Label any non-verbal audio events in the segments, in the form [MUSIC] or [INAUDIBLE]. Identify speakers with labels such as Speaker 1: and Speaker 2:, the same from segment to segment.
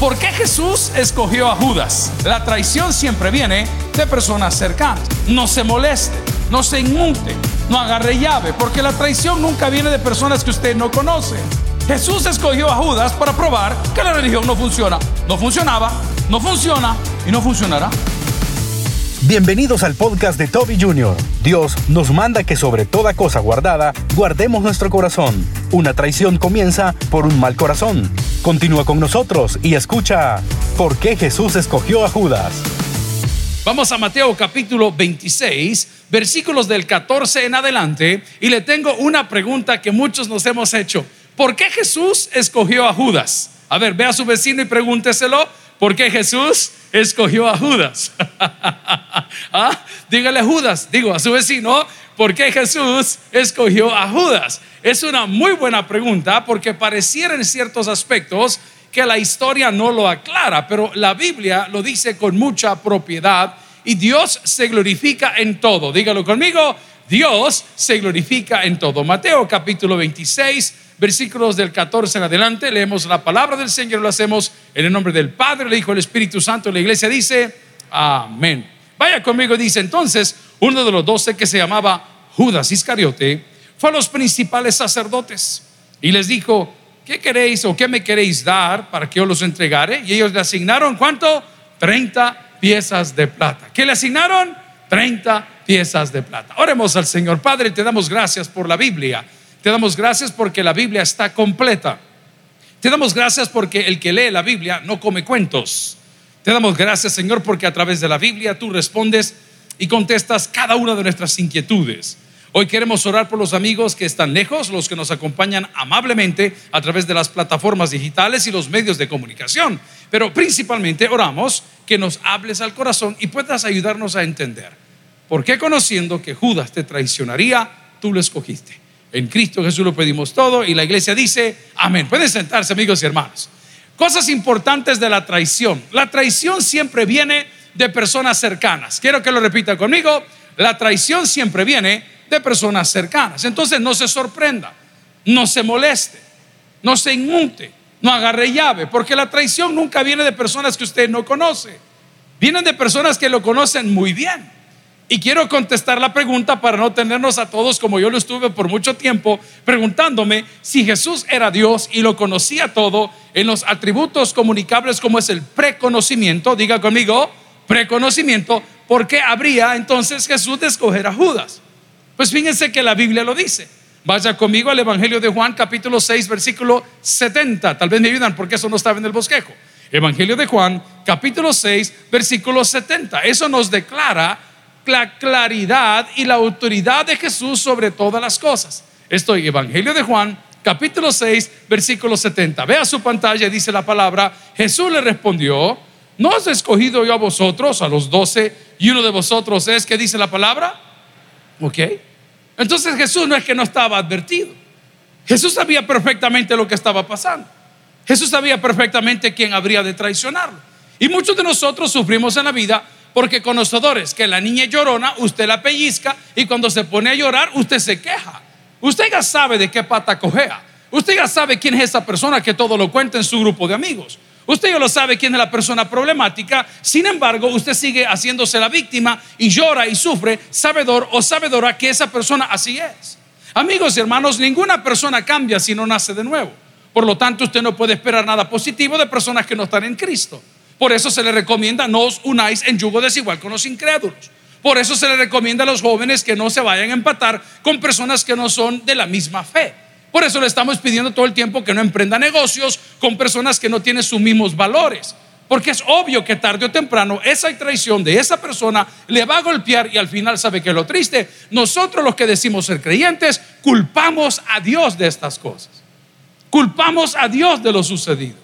Speaker 1: ¿Por qué Jesús escogió a Judas? La traición siempre viene de personas cercanas. No se moleste, no se inmute, no agarre llave, porque la traición nunca viene de personas que usted no conoce. Jesús escogió a Judas para probar que la religión no funciona. No funcionaba, no funciona y no funcionará.
Speaker 2: Bienvenidos al podcast de Toby Jr. Dios nos manda que sobre toda cosa guardada, guardemos nuestro corazón. Una traición comienza por un mal corazón. Continúa con nosotros y escucha por qué Jesús escogió a Judas.
Speaker 1: Vamos a Mateo capítulo 26, versículos del 14 en adelante, y le tengo una pregunta que muchos nos hemos hecho. ¿Por qué Jesús escogió a Judas? A ver, ve a su vecino y pregúnteselo. ¿Por qué Jesús escogió a Judas? [LAUGHS] ¿Ah? Dígale a Judas, digo a su vecino, ¿por qué Jesús escogió a Judas? Es una muy buena pregunta porque pareciera en ciertos aspectos que la historia no lo aclara, pero la Biblia lo dice con mucha propiedad y Dios se glorifica en todo. Dígalo conmigo, Dios se glorifica en todo. Mateo capítulo 26 versículos del 14 en adelante, leemos la palabra del Señor, lo hacemos en el nombre del Padre, el Hijo, el Espíritu Santo. La iglesia dice, amén. Vaya conmigo, dice entonces, uno de los doce que se llamaba Judas Iscariote, fue a los principales sacerdotes y les dijo, ¿qué queréis o qué me queréis dar para que yo los entregare? Y ellos le asignaron, ¿cuánto? 30 piezas de plata. ¿Qué le asignaron? 30 piezas de plata. Oremos al Señor. Padre, te damos gracias por la Biblia. Te damos gracias porque la Biblia está completa. Te damos gracias porque el que lee la Biblia no come cuentos. Te damos gracias, Señor, porque a través de la Biblia tú respondes y contestas cada una de nuestras inquietudes. Hoy queremos orar por los amigos que están lejos, los que nos acompañan amablemente a través de las plataformas digitales y los medios de comunicación. Pero principalmente oramos que nos hables al corazón y puedas ayudarnos a entender por qué conociendo que Judas te traicionaría, tú lo escogiste. En Cristo Jesús lo pedimos todo y la iglesia dice, amén. Pueden sentarse amigos y hermanos. Cosas importantes de la traición. La traición siempre viene de personas cercanas. Quiero que lo repita conmigo. La traición siempre viene de personas cercanas. Entonces no se sorprenda, no se moleste, no se inmute, no agarre llave, porque la traición nunca viene de personas que usted no conoce. Vienen de personas que lo conocen muy bien. Y quiero contestar la pregunta para no tenernos a todos como yo lo estuve por mucho tiempo preguntándome si Jesús era Dios y lo conocía todo en los atributos comunicables como es el preconocimiento, diga conmigo, preconocimiento, ¿por qué habría entonces Jesús de escoger a Judas? Pues fíjense que la Biblia lo dice. Vaya conmigo al Evangelio de Juan capítulo 6 versículo 70. Tal vez me ayudan porque eso no estaba en el bosquejo. Evangelio de Juan capítulo 6 versículo 70. Eso nos declara la claridad y la autoridad de Jesús sobre todas las cosas. Estoy Evangelio de Juan, capítulo 6, versículo 70. Vea su pantalla, dice la palabra, Jesús le respondió, ¿no he escogido yo a vosotros, a los doce, y uno de vosotros es que dice la palabra? ¿Ok? Entonces Jesús no es que no estaba advertido. Jesús sabía perfectamente lo que estaba pasando. Jesús sabía perfectamente quién habría de traicionarlo. Y muchos de nosotros sufrimos en la vida porque conocedores que la niña llorona, usted la pellizca y cuando se pone a llorar, usted se queja. Usted ya sabe de qué pata cojea. Usted ya sabe quién es esa persona que todo lo cuenta en su grupo de amigos. Usted ya lo sabe quién es la persona problemática. Sin embargo, usted sigue haciéndose la víctima y llora y sufre, sabedor o sabedora que esa persona así es. Amigos y hermanos, ninguna persona cambia si no nace de nuevo. Por lo tanto, usted no puede esperar nada positivo de personas que no están en Cristo. Por eso se le recomienda no os unáis en yugo desigual con los incrédulos. Por eso se le recomienda a los jóvenes que no se vayan a empatar con personas que no son de la misma fe. Por eso le estamos pidiendo todo el tiempo que no emprenda negocios con personas que no tienen sus mismos valores. Porque es obvio que tarde o temprano esa traición de esa persona le va a golpear y al final sabe que es lo triste. Nosotros los que decimos ser creyentes culpamos a Dios de estas cosas. Culpamos a Dios de lo sucedido.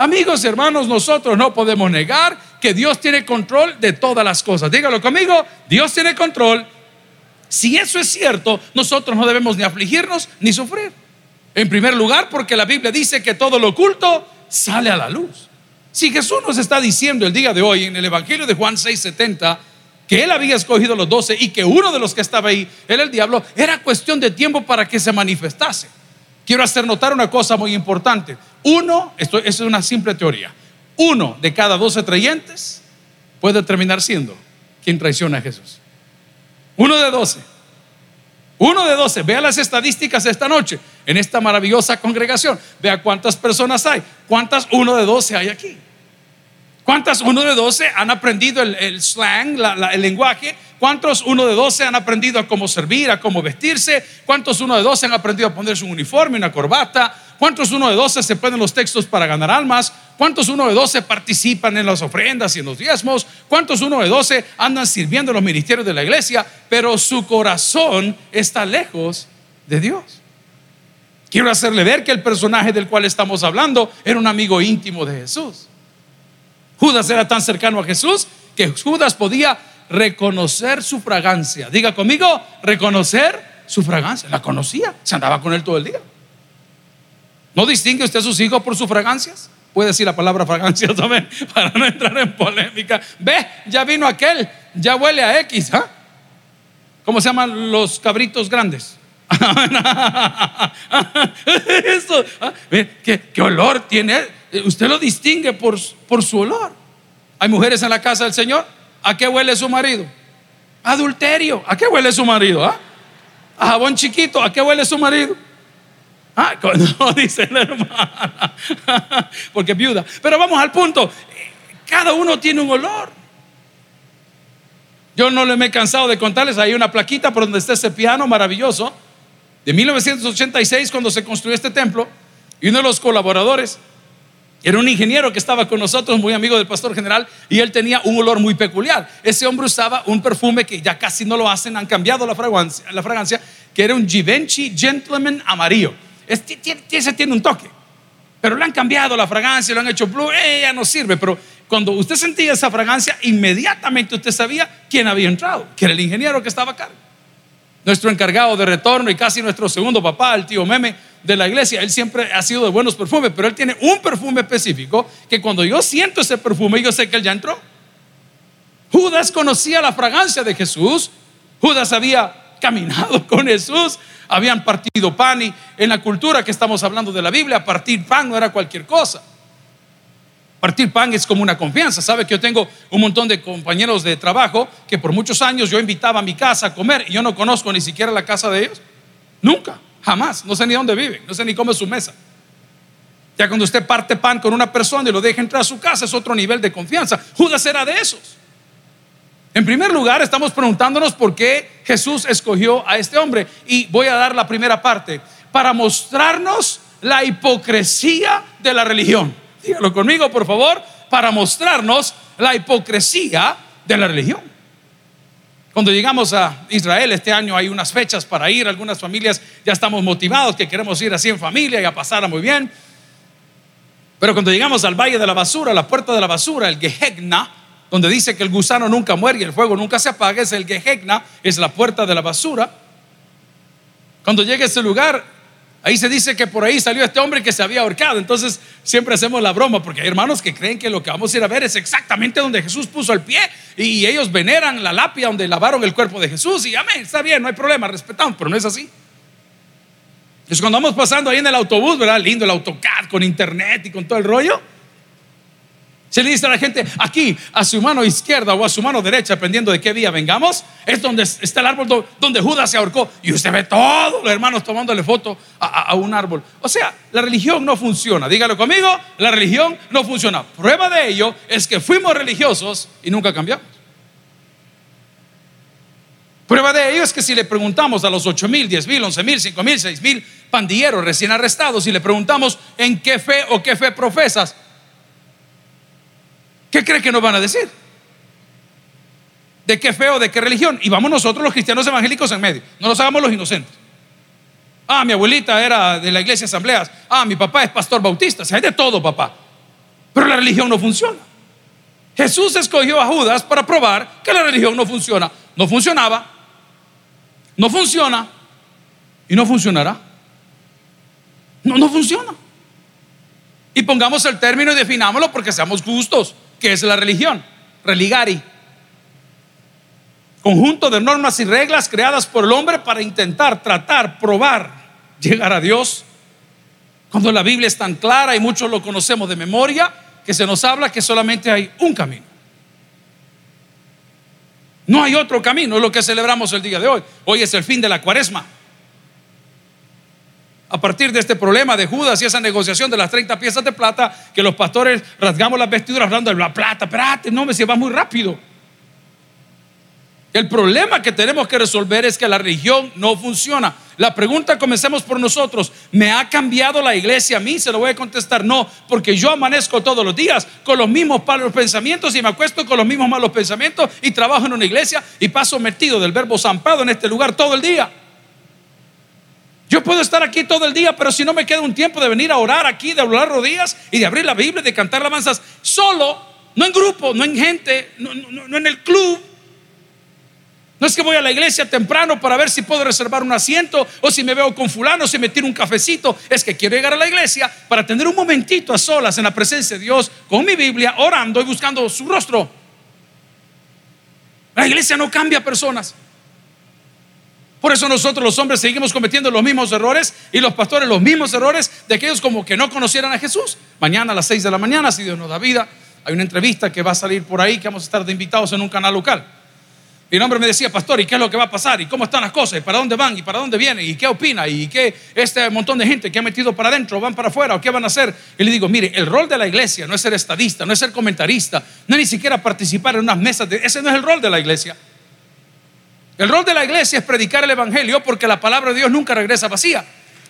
Speaker 1: Amigos y hermanos, nosotros no podemos negar que Dios tiene control de todas las cosas. Dígalo conmigo, Dios tiene control. Si eso es cierto, nosotros no debemos ni afligirnos ni sufrir. En primer lugar, porque la Biblia dice que todo lo oculto sale a la luz. Si Jesús nos está diciendo el día de hoy en el Evangelio de Juan 6:70 que él había escogido los doce y que uno de los que estaba ahí era el diablo, era cuestión de tiempo para que se manifestase quiero hacer notar una cosa muy importante. Uno, esto, es una simple teoría. uno de cada doce creyentes puede terminar siendo quien traiciona a Jesús. Uno de doce. Uno de doce. Vea las estadísticas esta noche en esta maravillosa congregación. Vea cuántas personas hay. ¿Cuántas uno de doce hay aquí? ¿Cuántas uno de doce han aprendido el, slang, el lenguaje? ¿Cuántos uno de doce han aprendido a cómo servir, a cómo vestirse? ¿Cuántos uno de doce han aprendido a ponerse un uniforme, una corbata? ¿Cuántos uno de doce se ponen los textos para ganar almas? ¿Cuántos uno de doce participan en las ofrendas y en los diezmos? ¿Cuántos uno de doce andan sirviendo en los ministerios de la iglesia? Pero su corazón está lejos de Dios. Quiero hacerle ver que el personaje del cual estamos hablando era un amigo íntimo de Jesús. Judas era tan cercano a Jesús que Judas podía reconocer su fragancia. Diga conmigo, reconocer su fragancia. La conocía, se andaba con él todo el día. ¿No distingue usted a sus hijos por sus fragancias? Puede decir la palabra fragancia [LAUGHS] también para no entrar en polémica. Ve, ya vino aquel, ya huele a X. ¿ah? ¿Cómo se llaman los cabritos grandes? [LAUGHS] ¿ah? ¿qué, ¿qué, olor tiene? Usted lo distingue por, por su olor. Hay mujeres en la casa del Señor ¿A qué huele su marido? Adulterio. ¿A qué huele su marido? ¿Ah? A jabón chiquito. ¿A qué huele su marido? Ah, [LAUGHS] no dice la hermana. [LAUGHS] Porque es viuda. Pero vamos al punto. Cada uno tiene un olor. Yo no me he cansado de contarles. Hay una plaquita por donde está ese piano maravilloso de 1986 cuando se construyó este templo. Y uno de los colaboradores era un ingeniero que estaba con nosotros, muy amigo del pastor general, y él tenía un olor muy peculiar. Ese hombre usaba un perfume que ya casi no lo hacen, han cambiado la fragancia, la fragancia que era un Givenchy Gentleman amarillo. ese tiene un toque, pero le han cambiado la fragancia, lo han hecho blue, eh, ya no sirve. Pero cuando usted sentía esa fragancia, inmediatamente usted sabía quién había entrado, que era el ingeniero que estaba acá. Nuestro encargado de retorno y casi nuestro segundo papá, el tío Meme, de la iglesia, él siempre ha sido de buenos perfumes, pero él tiene un perfume específico que cuando yo siento ese perfume, yo sé que él ya entró. Judas conocía la fragancia de Jesús, Judas había caminado [LAUGHS] con Jesús, habían partido pan y en la cultura que estamos hablando de la Biblia, partir pan no era cualquier cosa. Partir pan es como una confianza. Sabe que yo tengo un montón de compañeros de trabajo que por muchos años yo invitaba a mi casa a comer y yo no conozco ni siquiera la casa de ellos. Nunca. Jamás. No sé ni dónde vive, no sé ni cómo es su mesa. Ya cuando usted parte pan con una persona y lo deja entrar a su casa es otro nivel de confianza. Judas era de esos. En primer lugar, estamos preguntándonos por qué Jesús escogió a este hombre. Y voy a dar la primera parte para mostrarnos la hipocresía de la religión. Dígalo conmigo, por favor, para mostrarnos la hipocresía de la religión. Cuando llegamos a Israel este año hay unas fechas para ir, algunas familias ya estamos motivados que queremos ir así en familia y a pasarla muy bien. Pero cuando llegamos al Valle de la Basura, la puerta de la basura, el Gehegna, donde dice que el gusano nunca muere y el fuego nunca se apaga, es el Gehegna, es la puerta de la basura. Cuando llega a ese lugar, Ahí se dice que por ahí salió este hombre que se había ahorcado. Entonces siempre hacemos la broma porque hay hermanos que creen que lo que vamos a ir a ver es exactamente donde Jesús puso el pie y ellos veneran la lápida donde lavaron el cuerpo de Jesús y amén, está bien, no hay problema, respetamos, pero no es así. Es cuando vamos pasando ahí en el autobús, ¿verdad? Lindo el AutoCAD con internet y con todo el rollo. Se le dice a la gente, aquí, a su mano izquierda o a su mano derecha, dependiendo de qué vía vengamos, es donde está el árbol donde Judas se ahorcó. Y usted ve todos los hermanos tomándole foto a, un árbol. O sea, la religión no funciona. Dígalo conmigo, la religión no funciona. Prueba de ello es que fuimos religiosos y nunca cambiamos. Prueba de ello es que si le preguntamos a los 8 mil, 10 mil, 11 mil, 5 mil, 6 mil pandilleros recién arrestados y le preguntamos en qué fe o qué fe profesas, ¿Qué cree que nos van a decir? ¿De qué feo, de qué religión? Y vamos nosotros los cristianos evangélicos en medio. No nos hagamos los inocentes. Ah, mi abuelita era de la iglesia asambleas. Ah, mi papá es pastor bautista. O hay de todo, papá. Pero la religión no funciona. Jesús escogió a Judas para probar que la religión no funciona. No funcionaba. No funciona. Y no funcionará. No, no funciona. Y pongamos el término y definámoslo porque seamos justos. ¿Qué es la religión? Religari. Conjunto de normas y reglas creadas por el hombre para intentar, tratar, probar, llegar a Dios. Cuando la Biblia es tan clara y muchos lo conocemos de memoria, que se nos habla que solamente hay un camino. No hay otro camino, es lo que celebramos el día de hoy. Hoy es el fin de la cuaresma. A partir de este problema de Judas y esa negociación de las 30 piezas de plata, que los pastores rasgamos las vestiduras hablando de la plata, espérate, no me se va muy rápido. El problema que tenemos que resolver es que la religión no funciona. La pregunta, comencemos por nosotros. ¿Me ha cambiado la iglesia a mí? Se lo voy a contestar, no, porque yo amanezco todos los días con los mismos malos pensamientos y me acuesto con los mismos malos pensamientos y trabajo en una iglesia y paso metido del verbo zampado en este lugar todo el día. Yo puedo estar aquí todo el día, pero si no me queda un tiempo de venir a orar aquí, de hablar rodillas y de abrir la Biblia y de cantar alabanzas solo, no en grupo, no en gente, no en el club, no es que voy a la iglesia temprano para ver si puedo reservar un asiento o si me veo con fulano, si me tiro un cafecito. Es que quiero llegar a la iglesia para tener un momentito a solas en la presencia de Dios con mi Biblia, orando y buscando su rostro. La iglesia no cambia personas. Por eso nosotros los hombres seguimos cometiendo los mismos errores y los pastores los mismos errores de aquellos como que no conocieran a Jesús. Mañana a las 6 de la mañana, si Dios nos da vida, hay una entrevista que va a salir por ahí que vamos a estar de invitados en un canal local. Y el hombre me decía, pastor, ¿y qué es lo que va a pasar? ¿Y cómo están las cosas? ¿Y para dónde van? ¿Y para dónde vienen? ¿Y qué opina? ¿Y qué este montón de gente que ha metido para adentro van para afuera? ¿O qué van a hacer? Y le digo, mire, el rol de la iglesia no es ser estadista, no es ser comentarista, no es ni siquiera participar en unas mesas. De, ese no es el rol de la iglesia. El rol de la iglesia es predicar el evangelio porque la palabra de Dios nunca regresa vacía.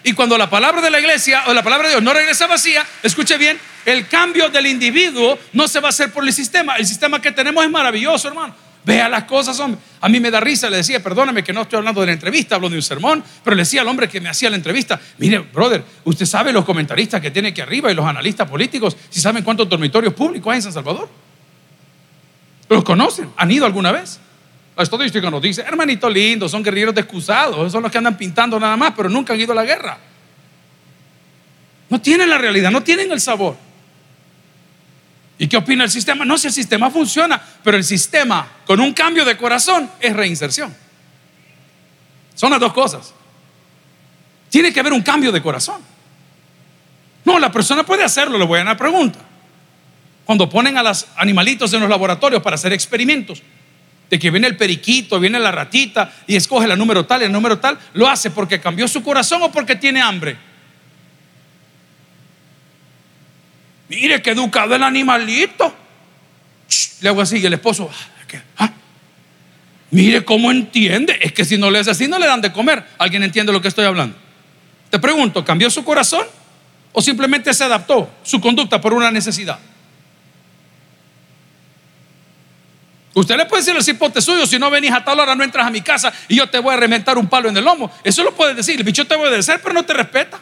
Speaker 1: Y cuando la palabra de la iglesia o la palabra de Dios no regresa vacía, escuche bien, el cambio del individuo no se va a hacer por el sistema. El sistema que tenemos es maravilloso, hermano. Vea las cosas, hombre. A mí me da risa, le decía, perdóname que no estoy hablando de la entrevista, hablo de un sermón, pero le decía al hombre que me hacía la entrevista, mire, brother, usted sabe los comentaristas que tiene aquí arriba y los analistas políticos, si saben cuántos dormitorios públicos hay en San Salvador. ¿Los conocen? ¿Han ido alguna vez? La estadística nos dice, hermanito lindo, son guerrilleros descusados, son los que andan pintando nada más, pero nunca han ido a la guerra. No tienen la realidad, no tienen el sabor. ¿Y qué opina el sistema? No, si el sistema funciona, pero el sistema con un cambio de corazón es reinserción. Son las dos cosas. Tiene que haber un cambio de corazón. No, la persona puede hacerlo, le voy a dar una pregunta. Cuando ponen a los animalitos en los laboratorios para hacer experimentos, de que viene el periquito, viene la ratita y escoge la número tal, el número tal, lo hace porque cambió su corazón o porque tiene hambre. Mire qué educado el animalito. le hago así y el esposo, ah, ah, mire cómo entiende. Es que si no le es así, no le dan de comer. ¿Alguien entiende lo que estoy hablando? Te pregunto, ¿cambió su corazón o simplemente se adaptó su conducta por una necesidad? Usted le puede decir el cipote suyo, si no venís a tal hora no entras a mi casa y yo te voy a reventar un palo en el lomo. Eso lo puede decir. El bicho te puede decir, pero no te respeta.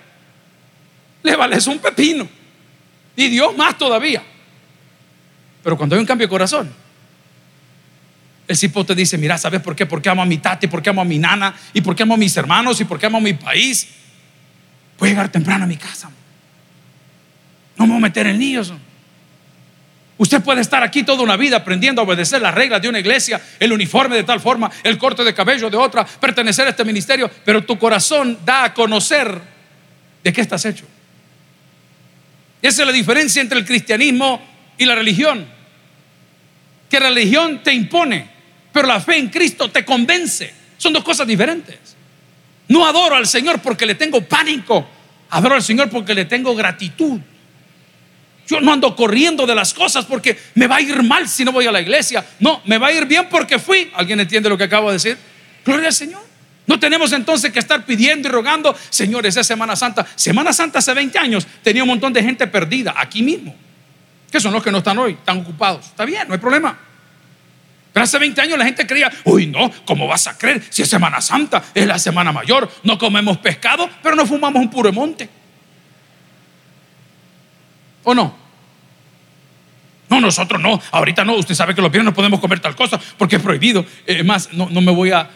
Speaker 1: Le vales un pepino. Y Dios más todavía. Pero cuando hay un cambio de corazón, el cipote dice, mira, ¿sabes por qué? Porque amo a mi tati, porque amo a mi nana, y porque amo a mis hermanos, y porque amo a mi país. Voy a llegar temprano a mi casa. No me voy a meter en líos. Usted puede estar aquí toda una vida aprendiendo a obedecer las reglas de una iglesia, el uniforme de tal forma, el corte de cabello de otra, pertenecer a este ministerio, pero tu corazón da a conocer de qué estás hecho. Esa es la diferencia entre el cristianismo y la religión. Que la religión te impone, pero la fe en Cristo te convence. Son dos cosas diferentes. No adoro al Señor porque le tengo pánico. Adoro al Señor porque le tengo gratitud. Yo no ando corriendo de las cosas porque me va a ir mal si no voy a la iglesia. No, me va a ir bien porque fui. ¿Alguien entiende lo que acabo de decir? Gloria al Señor. No tenemos entonces que estar pidiendo y rogando, señores, es Semana Santa. Semana Santa hace 20 años tenía un montón de gente perdida aquí mismo. Que son los que no están hoy, están ocupados. Está bien, no hay problema. Pero hace 20 años la gente creía, uy, no, ¿cómo vas a creer? Si es Semana Santa, es la Semana Mayor, no comemos pescado, pero no fumamos un puro monte. ¿O no? No, nosotros no, ahorita no, usted sabe que los viernes no podemos comer tal cosa porque es prohibido. Es más, no, no me voy a,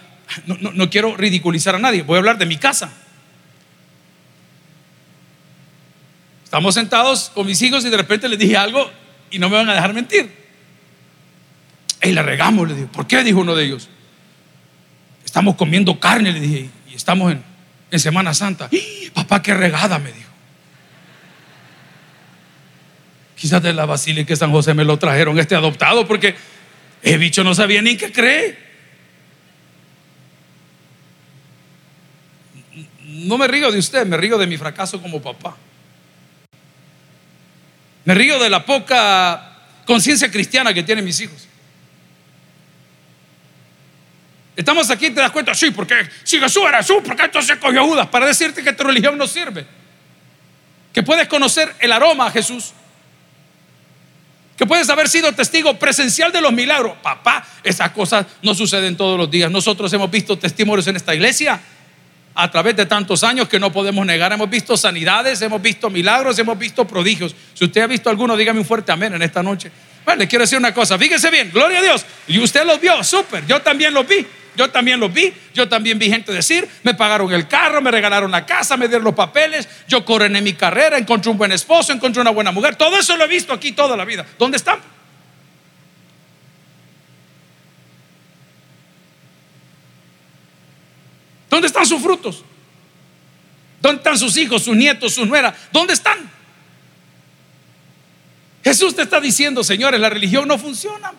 Speaker 1: no, quiero ridiculizar a nadie, voy a hablar de mi casa. Estamos sentados con mis hijos y de repente les dije algo y no me van a dejar mentir. Y le regamos, le digo. ¿Por qué? Dijo uno de ellos. Estamos comiendo carne, le dije, y estamos en, en Semana Santa. ¡Ah! Papá, qué regada, me dijo. Quizás de la Basílica de San José me lo trajeron este adoptado porque el bicho no sabía ni qué cree. No me río de usted, me río de mi fracaso como papá. Me río de la poca conciencia cristiana que tienen mis hijos. Estamos aquí, te das cuenta, sí, porque si Jesús era Jesús, ¿por qué entonces cogió Judas? Para decirte que tu religión no sirve. Que puedes conocer el aroma a Jesús. Que puedes haber sido testigo presencial de los milagros. Papá, esas cosas no suceden todos los días. Nosotros hemos visto testimonios en esta iglesia a través de tantos años que no podemos negar. Hemos visto sanidades, hemos visto milagros, hemos visto prodigios. Si usted ha visto alguno, dígame un fuerte amén en esta noche. Bueno, le quiero decir una cosa, fíjese bien, gloria a Dios. Y usted los vio, súper, yo también los vi. Yo también los vi, yo también vi gente decir, me pagaron el carro, me regalaron la casa, me dieron los papeles, yo coroné mi carrera, encontré un buen esposo, encontré una buena mujer. Todo eso lo he visto aquí toda la vida. ¿Dónde están? ¿Dónde están sus frutos? ¿Dónde están sus hijos, sus nietos, sus nueras? ¿Dónde están? Jesús te está diciendo, señores, la religión no funciona.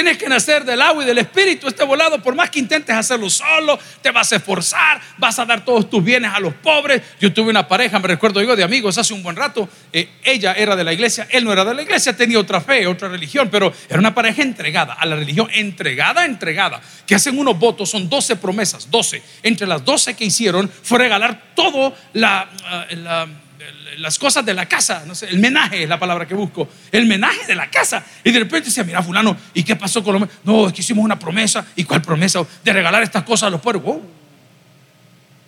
Speaker 1: Tienes que nacer del agua y del espíritu. Este volado, por más que intentes hacerlo solo, te vas a esforzar, vas a dar todos tus bienes a los pobres. Yo tuve una pareja, me recuerdo yo, de amigos hace un buen rato. Eh, ella era de la iglesia, él no era de la iglesia, tenía otra fe, otra religión, pero era una pareja entregada a la religión, entregada, entregada. Que hacen unos votos, son 12 promesas, 12. Entre las 12 que hicieron fue regalar todo la, ah, la las cosas de la casa, no sé, el menaje es la palabra que busco, el menaje de la casa. Y de repente decía, mira, fulano, ¿y qué pasó con los... No, es que hicimos una promesa. ¿Y cuál promesa? De regalar estas cosas a los pobres.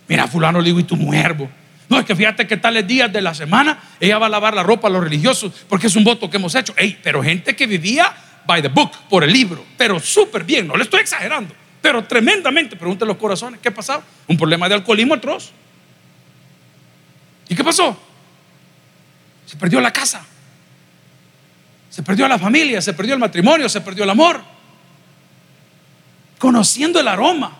Speaker 1: Mira, fulano, le digo, ¿y tu muervo? No, es que fíjate que tales días de la semana ella va a lavar la ropa a los religiosos porque es un voto que hemos hecho. Ey, pero gente que vivía by the book, por el libro, pero súper bien, no le estoy exagerando, pero tremendamente. Pregúntenle los corazones, ¿qué pasaba? Un problema de alcoholismo atroz. ¿Y qué pasó? Se perdió la casa. Se perdió la familia, se perdió el matrimonio, se perdió el amor. Conociendo el aroma.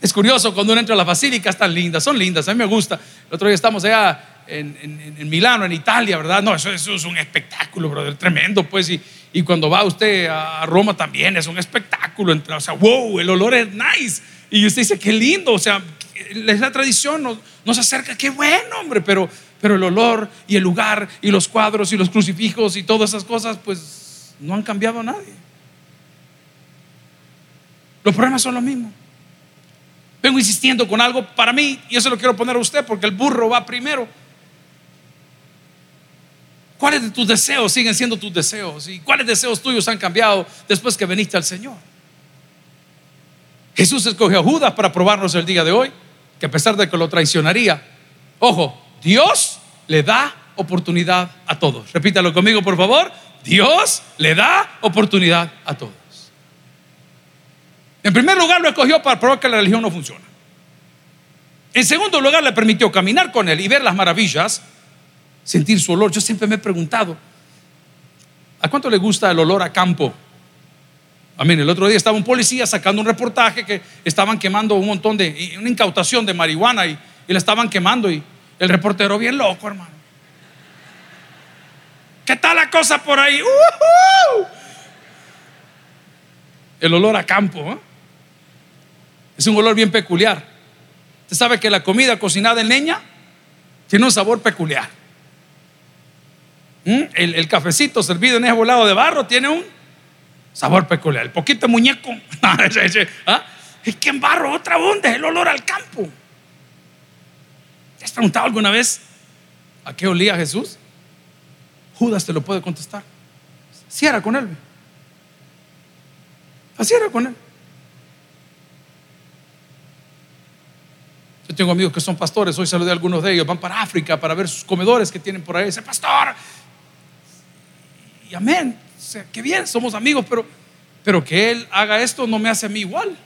Speaker 1: Es curioso cuando uno entra a las basílicas tan lindas, son lindas, a mí me gusta. El otro día estamos allá en, Milano, en Italia, ¿verdad? No, eso, es un espectáculo, brother, tremendo, pues. Y, y, cuando va usted a Roma también es un espectáculo. O sea, wow, el olor es nice. Y usted dice, qué lindo, o sea, es la tradición, nos, nos acerca, qué bueno, hombre, pero pero el olor y el lugar y los cuadros y los crucifijos y todas esas cosas, pues no han cambiado a nadie. Los problemas son los mismos. Vengo insistiendo con algo para mí y eso lo quiero poner a usted porque el burro va primero. ¿Cuáles de tus deseos siguen siendo tus deseos? ¿Y cuáles deseos tuyos han cambiado después que veniste al Señor? Jesús escogió a Judas para probarnos el día de hoy, que a pesar de que lo traicionaría, ojo, Dios le da oportunidad a todos. Repítalo conmigo, por favor. Dios le da oportunidad a todos. En primer lugar, lo escogió para probar que la religión no funciona. En segundo lugar, le permitió caminar con él y ver las maravillas, sentir su olor. Yo siempre me he preguntado, ¿a cuánto le gusta el olor a campo? Amén. El otro día estaba un policía sacando un reportaje que estaban quemando un montón de, una incautación de marihuana y, y la estaban quemando y el reportero bien loco, hermano. ¿Qué tal la cosa por ahí? El olor a campo. ¿eh? Es un olor bien peculiar. Usted sabe que la comida cocinada en leña tiene un sabor peculiar. ¿Mm? El, cafecito servido en ese volado de barro tiene un sabor peculiar. El poquito muñeco. [LAUGHS] ¿Ah? Es que en barro otra onda, el olor al campo has preguntado alguna vez a qué olía Jesús? Judas te lo puede contestar. Si era con él. Así era con él. Yo tengo amigos que son pastores, hoy saludé a algunos de ellos, van para África para ver sus comedores que tienen por ahí. Dice, pastor, y amén, o qué bien, somos amigos, pero, pero que él haga esto no me hace a mí igual.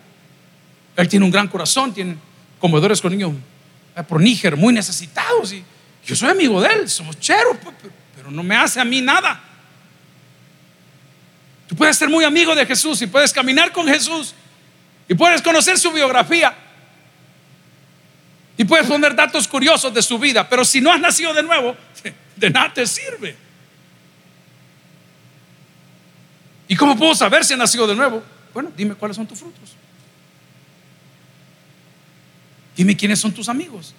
Speaker 1: Él tiene un gran corazón, tiene comedores con niños por Níger, muy necesitados. Y yo soy amigo de él, somos cheros, pero no me hace a mí nada. Tú puedes ser muy amigo de Jesús y puedes caminar con Jesús y puedes conocer su biografía. Y puedes poner datos curiosos de su vida, pero si no has nacido de nuevo, [LAUGHS] de nada te sirve. ¿Y cómo puedo saber si has nacido de nuevo? Bueno, dime cuáles son tus frutos. Dime quiénes son tus amigos.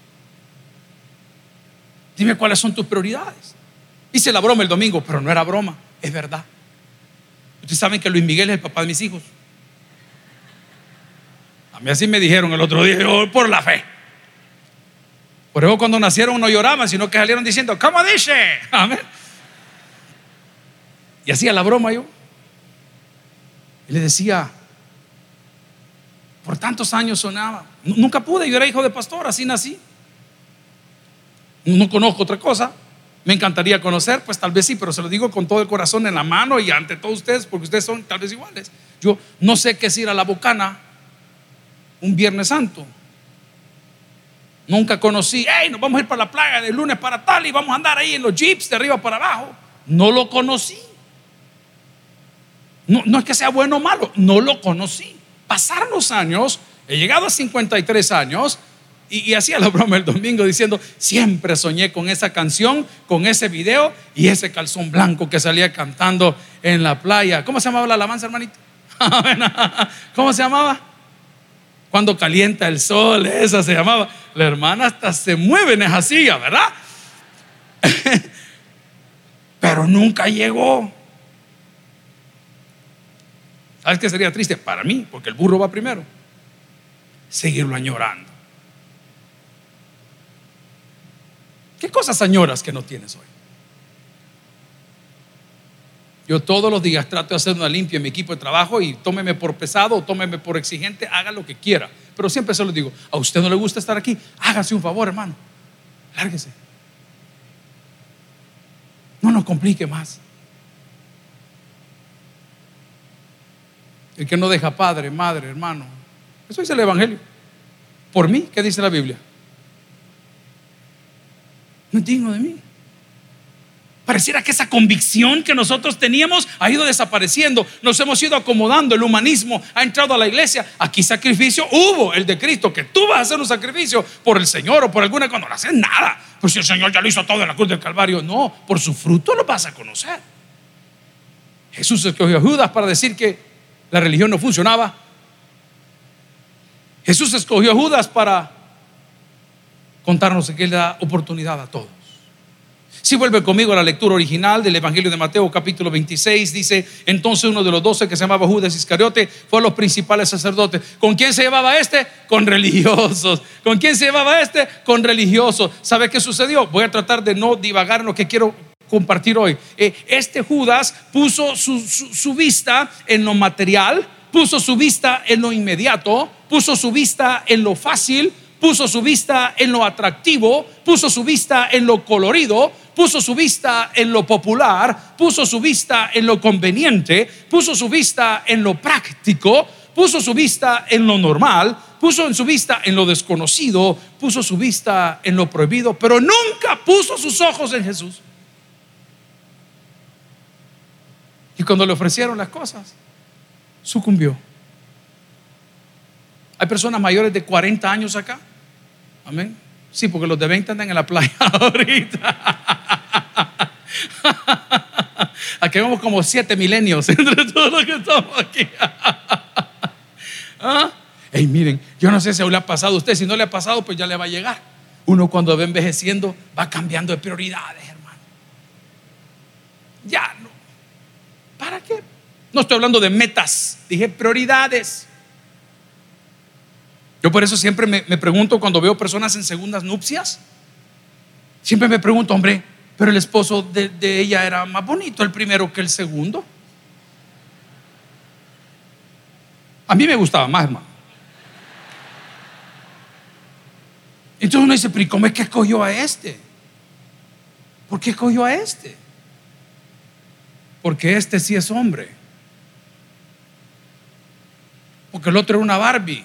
Speaker 1: Dime cuáles son tus prioridades. Hice la broma el domingo, pero no era broma, es verdad. Ustedes saben que Luis Miguel es el papá de mis hijos. A mí así me dijeron el otro día, yo por la fe. Por eso cuando nacieron no lloraban, sino que salieron diciendo, ¿cómo dice? [LAUGHS] Amén. Y hacía la broma yo. Y le decía, por tantos años sonaba. Nunca pude, yo era hijo de pastor, así nací. No conozco otra cosa. Me encantaría conocer, pues tal vez sí, pero se lo digo con todo el corazón en la mano y ante todos ustedes, porque ustedes son tal vez iguales. Yo no sé qué es ir a la bocana un Viernes Santo. Nunca conocí, hey, nos vamos a ir para la playa de lunes para tal y vamos a andar ahí en los jeeps de arriba para abajo. No lo conocí. No, no es que sea bueno o malo, no lo conocí. Pasaron los años, he llegado a 53 años y, hacía la broma el domingo diciendo, siempre soñé con esa canción, con ese video y ese calzón blanco que salía cantando en la playa. ¿Cómo se llamaba la alabanza, hermanito? [LAUGHS] ¿Cómo se llamaba? Cuando calienta el sol, esa se llamaba. La hermana hasta se mueve en esa silla, ¿verdad? [LAUGHS] Pero nunca llegó. ¿Sabes qué sería triste? Para mí, porque el burro va primero. Seguirlo añorando. ¿Qué cosas añoras que no tienes hoy? Yo todos los días trato de hacer una limpia en mi equipo de trabajo y tómeme por pesado o tómeme por exigente, haga lo que quiera. Pero siempre se lo digo, a usted no le gusta estar aquí, hágase un favor, hermano. Lárguese. No nos complique más. El que no deja padre, madre, hermano. Eso dice el Evangelio. Por mí, ¿qué dice la Biblia? no es digno de mí. Pareciera que esa convicción que nosotros teníamos ha ido desapareciendo. Nos hemos ido acomodando. El humanismo ha entrado a la iglesia. Aquí sacrificio hubo, el de Cristo, que tú vas a hacer un sacrificio por el Señor o por alguna cuando no haces nada. Pues si el Señor ya lo hizo todo en la cruz del Calvario. No, por su fruto lo vas a conocer. Jesús escogió a Judas para decir que la religión no funcionaba. Jesús escogió a Judas para contarnos que Él da oportunidad a todos. Si vuelve conmigo a la lectura original del Evangelio de Mateo capítulo 26, dice, entonces uno de los doce que se llamaba Judas Iscariote fue a los principales sacerdotes. ¿Con quién se llevaba este? Con religiosos. ¿Con quién se llevaba este? Con religiosos. ¿Sabe qué sucedió? Voy a tratar de no divagar en lo que quiero compartir hoy. Eh, este Judas puso su vista en lo material, puso su vista en lo inmediato, puso su vista en lo fácil, puso su vista en lo atractivo, puso su vista en lo colorido, puso su vista en lo popular, puso su vista en lo conveniente, puso su vista en lo práctico, puso su vista en lo normal, puso en su vista en lo desconocido, puso su vista en lo prohibido, pero nunca puso sus ojos en Jesús. Y cuando le ofrecieron las cosas, sucumbió. Hay personas mayores de 40 años acá Amén. Sí, porque los de 20 andan en la playa [LAUGHS] ahorita. Aquí vamos como siete milenios entre todos los que estamos aquí. ¿Ah? miren, yo no sé si le ha pasado a usted, si no le ha pasado, pues ya le va a llegar. Uno cuando va envejeciendo va cambiando de prioridades, hermano. Ya. ¿Para qué? No estoy hablando de metas, dije prioridades. Yo por eso siempre me, pregunto cuando veo personas en segundas nupcias, siempre me pregunto, hombre, pero el esposo de, ella era más bonito el primero que el segundo. A mí me gustaba más, hermano. Entonces uno dice, pero ¿cómo es que escogió a este? ¿Por qué escogió a este? Porque este sí es hombre. Porque el otro era una Barbie.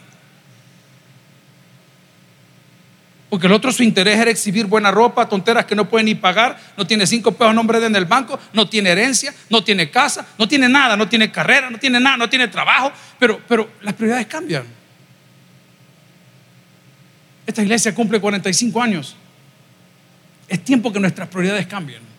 Speaker 1: Porque el otro su interés era exhibir buena ropa, tonteras que no pueden ni pagar, no tiene cinco pesos nombre en el banco, no tiene herencia, no tiene casa, no tiene nada, no tiene carrera, no tiene nada, no tiene trabajo, pero, pero las prioridades cambian. Esta iglesia cumple 45 años. Es tiempo que nuestras prioridades cambien.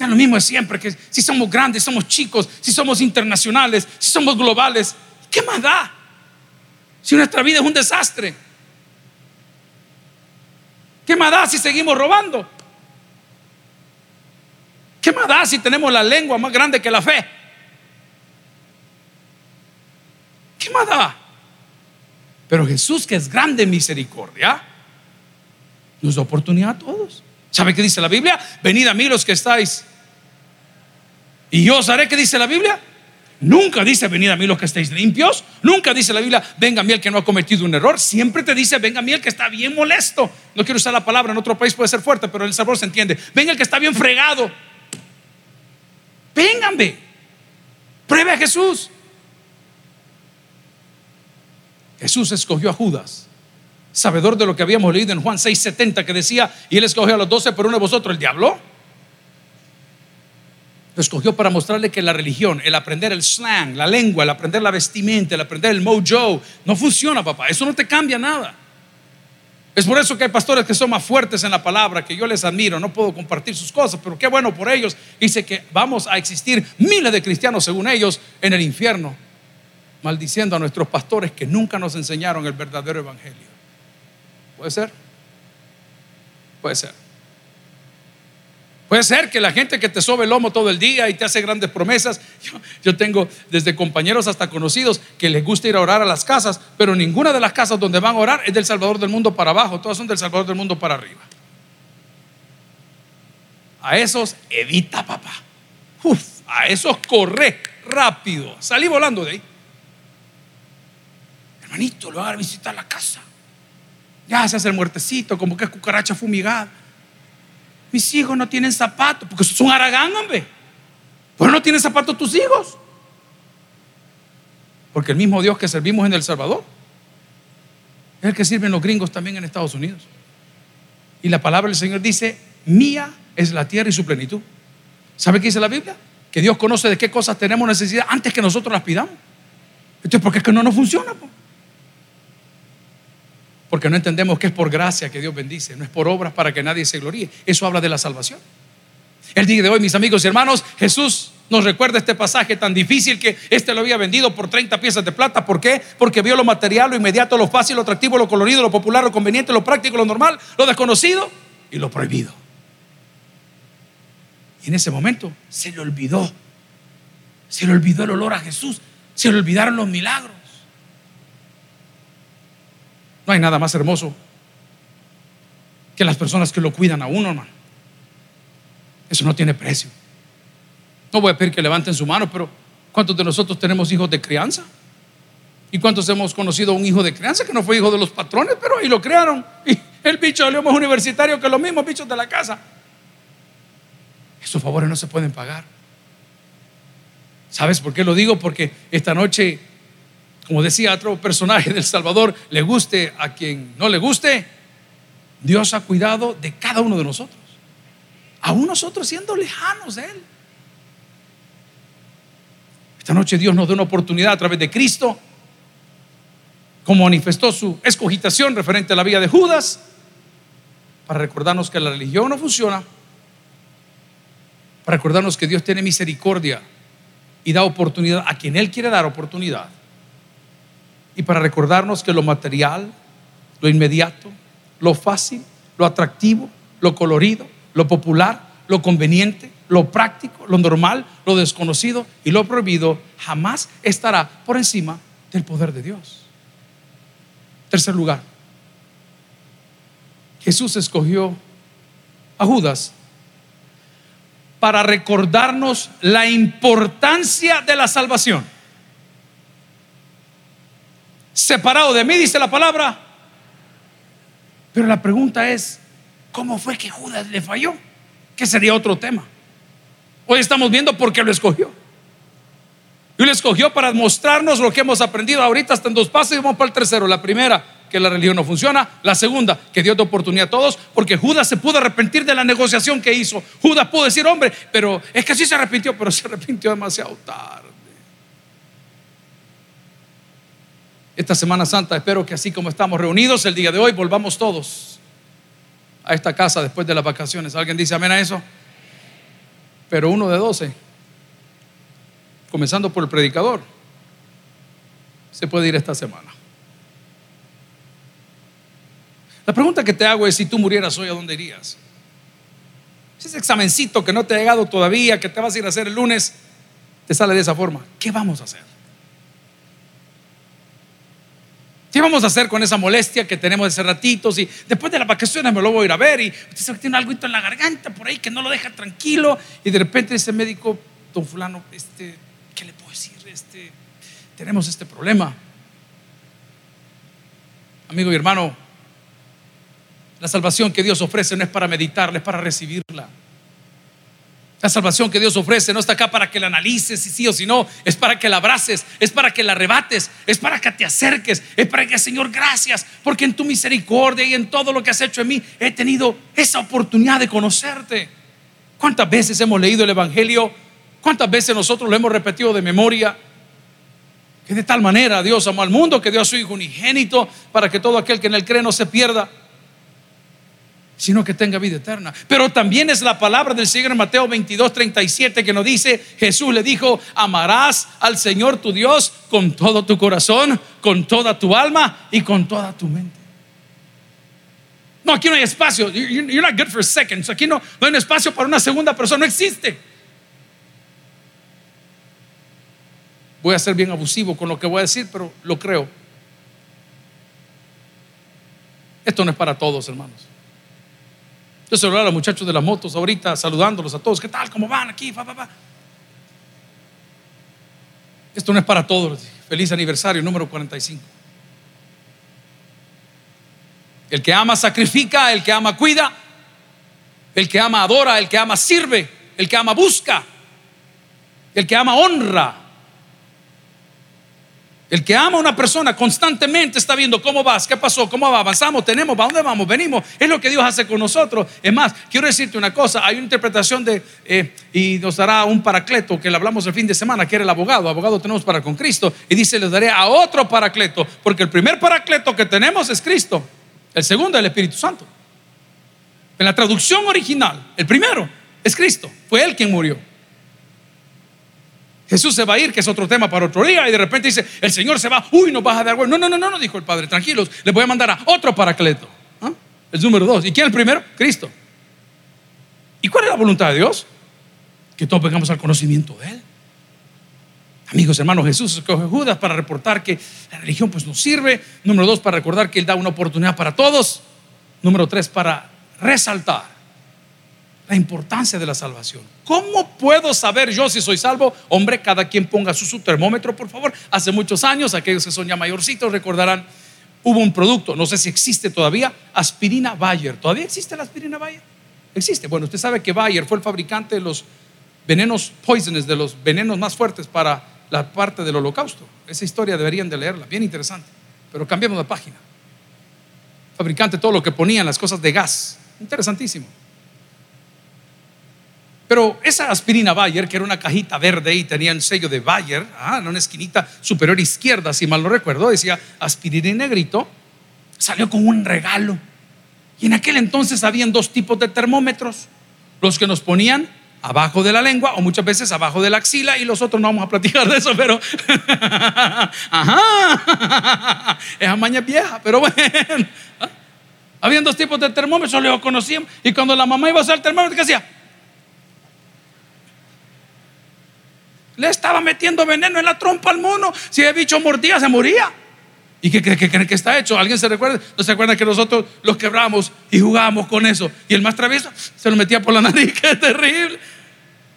Speaker 1: Es lo mismo de siempre, que si somos grandes, somos chicos, si somos internacionales, si somos globales, ¿qué más da? Si nuestra vida es un desastre. ¿Qué más da si seguimos robando? ¿Qué más da si tenemos la lengua más grande que la fe? ¿Qué más da? Pero Jesús, que es grande en misericordia, nos da oportunidad a todos. ¿Sabe qué dice la Biblia? Venid a mí los que estáis. Y yo os haré qué dice la Biblia. Nunca dice venid a mí los que estáis limpios. Nunca dice la Biblia, venga a mí el que no ha cometido un error. Siempre te dice, venga a mí el que está bien molesto. No quiero usar la palabra, en otro país puede ser fuerte, pero el sabor se entiende. Venga el que está bien fregado. Vénganme. Pruebe a Jesús. Jesús escogió a Judas, sabedor de lo que habíamos leído en Juan 6:70 que decía, y él escogió a los doce, pero uno de vosotros, el diablo. Escogió para mostrarle que la religión, el aprender el slang, la lengua, el aprender la vestimenta, el aprender el mojo, no funciona, papá. Eso no te cambia nada. Es por eso que hay pastores que son más fuertes en la palabra, que yo les admiro, no puedo compartir sus cosas, pero qué bueno por ellos. Dice que vamos a existir miles de cristianos, según ellos, en el infierno, maldiciendo a nuestros pastores que nunca nos enseñaron el verdadero evangelio. ¿Puede ser? Puede ser. Puede ser que la gente que te sobe el lomo todo el día y te hace grandes promesas. Yo, tengo desde compañeros hasta conocidos que les gusta ir a orar a las casas, pero ninguna de las casas donde van a orar es del Salvador del mundo para abajo, todas son del Salvador del mundo para arriba. A esos evita, papá. a esos corre rápido. Salí volando de ahí. Hermanito, lo van a visitar la casa. Ya se hace el muertecito, como que es cucaracha fumigada. Mis hijos no tienen zapatos, porque son aragán, hombre. ¿Por no tienen zapatos tus hijos? Porque el mismo Dios que servimos en El Salvador es el que sirven los gringos también en Estados Unidos. Y la palabra del Señor dice, mía es la tierra y su plenitud. ¿Sabe qué dice la Biblia? Que Dios conoce de qué cosas tenemos necesidad antes que nosotros las pidamos. Entonces, ¿por qué es que no nos funciona? Porque no entendemos que es por gracia que Dios bendice, no es por obras para que nadie se gloríe. Eso habla de la salvación. El día de hoy, mis amigos y hermanos, Jesús nos recuerda este pasaje tan difícil que este lo había vendido por 30 piezas de plata. ¿Por qué? Porque vio lo material, lo inmediato, lo fácil, lo atractivo, lo colorido, lo popular, lo conveniente, lo práctico, lo normal, lo desconocido y lo prohibido. Y en ese momento se le olvidó. Se le olvidó el olor a Jesús. Se le olvidaron los milagros. No hay nada más hermoso que las personas que lo cuidan a uno, hermano. Eso no tiene precio. No voy a pedir que levanten su mano, pero ¿cuántos de nosotros tenemos hijos de crianza? ¿Y cuántos hemos conocido a un hijo de crianza que no fue hijo de los patrones, pero ahí lo crearon? Y el bicho salió más universitario que los mismos bichos de la casa. Esos favores no se pueden pagar. ¿Sabes por qué lo digo? Porque esta noche como decía otro personaje del Salvador, le guste a quien no le guste, Dios ha cuidado de cada uno de nosotros. Aún nosotros siendo lejanos de Él. Esta noche Dios nos da una oportunidad a través de Cristo, como manifestó su escogitación referente a la vida de Judas, para recordarnos que la religión no funciona, para recordarnos que Dios tiene misericordia y da oportunidad a quien Él quiere dar oportunidad y para recordarnos que lo material, lo inmediato, lo fácil, lo atractivo, lo colorido, lo popular, lo conveniente, lo práctico, lo normal, lo desconocido y lo prohibido jamás estará por encima del poder de Dios. Tercer lugar, Jesús escogió a Judas para recordarnos la importancia de la salvación separado de mí, dice la palabra. Pero la pregunta es, ¿cómo fue que Judas le falló? Que sería otro tema. Hoy estamos viendo por qué lo escogió. Y lo escogió para mostrarnos lo que hemos aprendido ahorita hasta en dos pasos y vamos para el tercero. La primera, que la religión no funciona. La segunda, que dio de oportunidad a todos, porque Judas se pudo arrepentir de la negociación que hizo. Judas pudo decir, hombre, pero es que sí se arrepintió, pero se arrepintió demasiado tarde. Esta Semana Santa espero que así como estamos reunidos el día de hoy, volvamos todos a esta casa después de las vacaciones. ¿Alguien dice amén a eso? Pero uno de doce, comenzando por el predicador, se puede ir esta semana. La pregunta que te hago es, si tú murieras hoy, ¿a dónde irías? Ese examencito que no te ha llegado todavía, que te vas a ir a hacer el lunes, te sale de esa forma. ¿Qué vamos a hacer? ¿Qué vamos a hacer con esa molestia que tenemos hace ratitos? Y después de las vacaciones me lo voy a ir a ver y usted sabe que tiene algo en la garganta por ahí que no lo deja tranquilo. Y de repente ese médico, don fulano, este, ¿qué le puedo decir? Este, tenemos este problema. Amigo y hermano, la salvación que Dios ofrece no es para meditarla, es para recibirla. La salvación que Dios ofrece no está acá para que la analices si sí o si no, es para que la abraces, es para que la arrebates, es para que te acerques, es para que, Señor, gracias, porque en tu misericordia y en todo lo que has hecho en mí he tenido esa oportunidad de conocerte. ¿Cuántas veces hemos leído el Evangelio? ¿Cuántas veces nosotros lo hemos repetido de memoria? Que de tal manera Dios amó al mundo que dio a su Hijo unigénito para que todo aquel que en él cree no se pierda, sino que tenga vida eterna. Pero también es la palabra del Señor en Mateo 22, 37 que nos dice, Jesús le dijo, amarás al Señor tu Dios con todo tu corazón, con toda tu alma y con toda tu mente. No, aquí no hay espacio. You're not good for seconds. Aquí no, no hay espacio para una segunda persona. No existe. Voy a ser bien abusivo con lo que voy a decir, pero lo creo. Esto no es para todos, hermanos. Yo saludar a los muchachos de las motos ahorita, saludándolos a todos. ¿Qué tal? ¿Cómo van aquí? Esto no es para todos. Feliz aniversario número 45. El que ama sacrifica, el que ama cuida, el que ama adora, el que ama sirve, el que ama busca, el que ama honra. El que ama a una persona constantemente está viendo cómo vas, qué pasó, cómo va, avanzamos, tenemos, ¿para dónde vamos? Venimos. Es lo que Dios hace con nosotros. Es más, quiero decirte una cosa, hay una interpretación de, eh, y nos dará un paracleto que le hablamos el fin de semana, que era el abogado, abogado tenemos para con Cristo, y dice, les daré a otro paracleto, porque el primer paracleto que tenemos es Cristo, el segundo es el Espíritu Santo. En la traducción original, el primero es Cristo, fue Él quien murió. Jesús se va a ir, que es otro tema para otro día, y de repente dice, el Señor se va, uy, nos vas a dar No, no, no, no, no, dijo el Padre, tranquilos, le voy a mandar a otro paracleto. ¿Ah? El número dos. ¿Y quién el primero? Cristo. ¿Y cuál es la voluntad de Dios? Que todos vengamos al conocimiento de Él. Amigos, hermanos, Jesús escoge Judas para reportar que la religión pues nos sirve. Número dos, para recordar que Él da una oportunidad para todos. Número tres, para resaltar la importancia de la salvación. ¿Cómo puedo saber yo si soy salvo? Hombre, cada quien ponga su, termómetro, por favor. Hace muchos años, aquellos que son ya mayorcitos recordarán, hubo un producto, no sé si existe todavía, aspirina Bayer. ¿Todavía existe la aspirina Bayer? Existe. Bueno, usted sabe que Bayer fue el fabricante de los venenos poisonous, de los venenos más fuertes para la parte del holocausto. Esa historia deberían de leerla, bien interesante. Pero cambiemos la página. Fabricante todo lo que ponían, las cosas de gas. Interesantísimo. Pero esa aspirina Bayer, que era una cajita verde y tenía el sello de Bayer, ah, en una esquinita superior izquierda, si mal no recuerdo, decía aspirina y negrito, salió con un regalo. Y en aquel entonces habían dos tipos de termómetros, los que nos ponían abajo de la lengua o muchas veces abajo de la axila y los otros no vamos a platicar de eso, pero [LAUGHS] ajá, esa maña vieja, pero bueno. [LAUGHS] ¿ah? Habían dos tipos de termómetros, los conocíamos y cuando la mamá iba a usar el termómetro, ¿qué hacía? Le estaba metiendo veneno en la trompa al mono. Si el bicho mordía, se moría. ¿Y qué creen que está hecho? ¿Alguien se recuerda? ¿No se acuerdan que nosotros los quebramos y jugábamos con eso? Y el más travieso se lo metía por la [LAUGHS] nariz. ¡Qué terrible!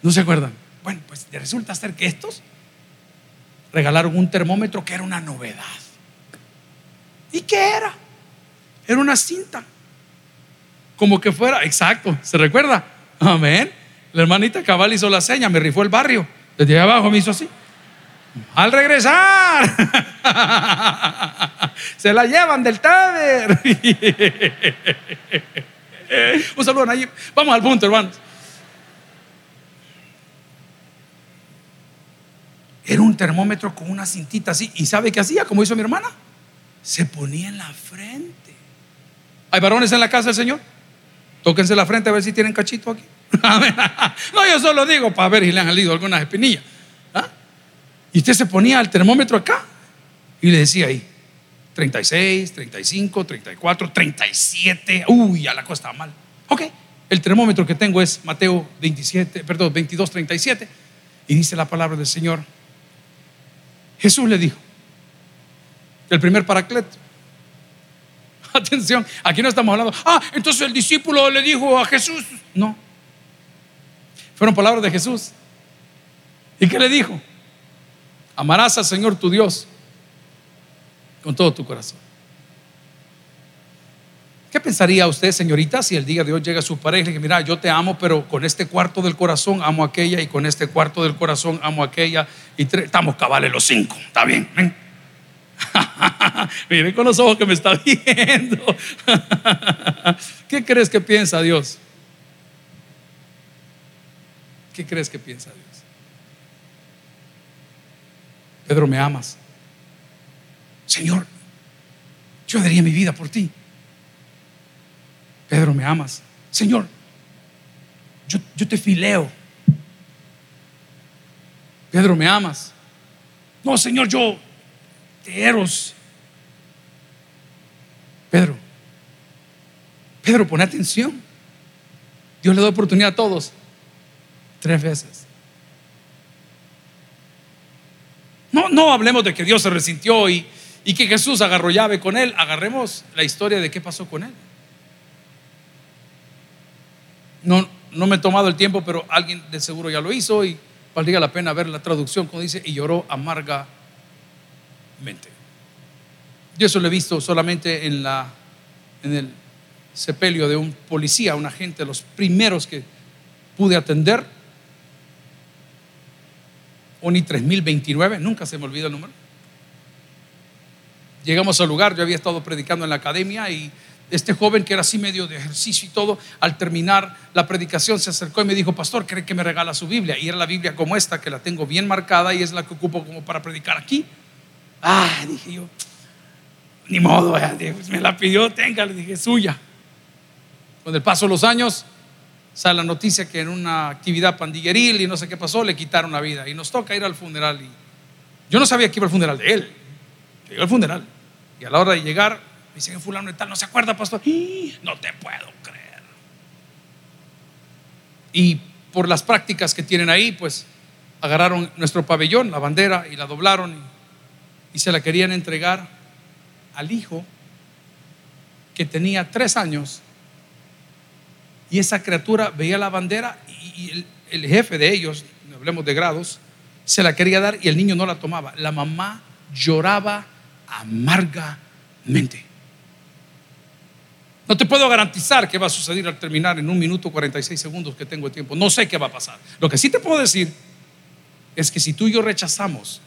Speaker 1: ¿No se acuerdan? Bueno, pues resulta ser que estos regalaron un termómetro que era una novedad. ¿Y qué era? Era una cinta. Como que fuera, exacto, ¿se recuerda? Amén. La hermanita cabal hizo la seña, me rifó el barrio. Desde abajo me hizo así. Al regresar, [LAUGHS] se la llevan del Taber. [LAUGHS] Un saludo ahí. Vamos al punto, hermanos. Era un termómetro con una cintita así. ¿Y sabe qué hacía? Como hizo mi hermana. se ponía en la frente. ¿Hay varones en la casa del Señor? Tóquense la frente a ver si tienen cachito aquí. [LAUGHS] no, yo solo digo para ver si le han salido algunas espinillas. ¿Ah? Y usted se ponía el termómetro acá y le decía ahí, 36, 35, 34, 37. Uy, ya la cosa estaba mal. Ok, el termómetro que tengo es Mateo 27, perdón, 22, 37. Y dice la palabra del Señor. Jesús le dijo, el primer paracleto. [LAUGHS] Atención, aquí no estamos hablando, ah, entonces el discípulo le dijo a Jesús. No, fueron palabras de Jesús. ¿Y qué le dijo? Amarás al Señor tu Dios con todo tu corazón. ¿Qué pensaría usted, señorita, si el día de hoy llega su pareja y dice, mira, yo te amo, pero con este cuarto del corazón amo a aquella y con este cuarto del corazón amo a aquella y estamos cabales los cinco? ¿Está bien? [LAUGHS] Miren con los ojos que me está [LAUGHS] viendo. [LAUGHS] ¿Qué crees que piensa Dios? ¿Qué crees que piensa Dios? Pedro, ¿me amas? Señor, yo daría mi vida por ti. Pedro, ¿me amas? Señor, yo, yo te fileo. Pedro, ¿me amas? No, Señor, yo te eros. Pedro, Pedro, pone atención. Dios le da oportunidad a todos. Tres veces. No, no hablemos de que Dios se resintió y, y que Jesús agarró llave con él. Agarremos la historia de qué pasó con él. No, no me he tomado el tiempo, pero alguien de seguro ya lo hizo y valdría la pena ver la traducción cuando dice y lloró amargamente. Yo eso lo he visto solamente en, la, en el sepelio de un policía, un agente, los primeros que pude atender. ONI 3029, nunca se me olvida el número. Llegamos al lugar, yo había estado predicando en la academia y este joven que era así medio de ejercicio y todo, al terminar la predicación se acercó y me dijo, pastor, ¿cree que me regala su Biblia? Y era la Biblia como esta, que la tengo bien marcada y es la que ocupo como para predicar aquí. Ah, dije yo, ni modo, me la pidió, tenga, le dije, suya. Con el paso de los años, sale la noticia que en una actividad pandilleril y no sé qué pasó, le quitaron la vida. Y nos toca ir al funeral. Y yo no sabía que iba al funeral de él, que iba al funeral. Y a la hora de llegar, me dicen, fulano y tal, ¿no se acuerda, pastor? No te puedo creer. Y por las prácticas que tienen ahí, pues agarraron nuestro pabellón, la bandera, y la doblaron y, se la querían entregar al hijo que tenía tres años. Y esa criatura veía la bandera y, el, jefe de ellos, no hablemos de grados, se la quería dar y el niño no la tomaba. La mamá lloraba amargamente. No te puedo garantizar qué va a suceder al terminar en un minuto 46 segundos que tengo de tiempo. No sé qué va a pasar. Lo que sí te puedo decir es que si tú y yo rechazamos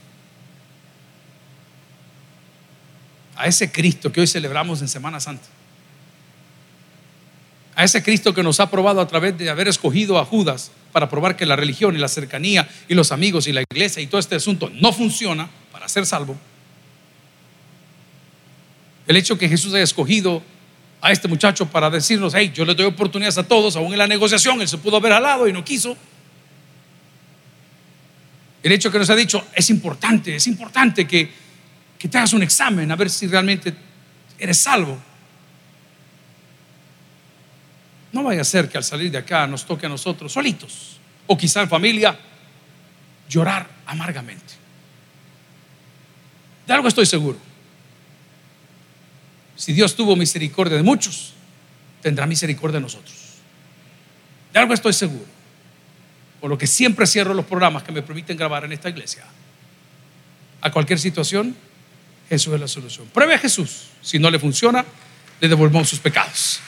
Speaker 1: a ese Cristo que hoy celebramos en Semana Santa, a ese Cristo que nos ha probado a través de haber escogido a Judas para probar que la religión y la cercanía y los amigos y la iglesia y todo este asunto no funciona para ser salvo, el hecho que Jesús haya escogido a este muchacho para decirnos, hey, yo le doy oportunidades a todos, aún en la negociación, él se pudo haber alado y no quiso. El hecho que nos ha dicho, es importante, es importante que, que te hagas un examen a ver si realmente eres salvo. No vaya a ser que al salir de acá nos toque a nosotros solitos, o quizá en familia, llorar amargamente. De algo estoy seguro. Si Dios tuvo misericordia de muchos, tendrá misericordia de nosotros. De algo estoy seguro. Por lo que siempre cierro los programas que me permiten grabar en esta iglesia. A cualquier situación, Jesús es la solución. Pruebe a Jesús. Si no le funciona, le devolvemos sus pecados.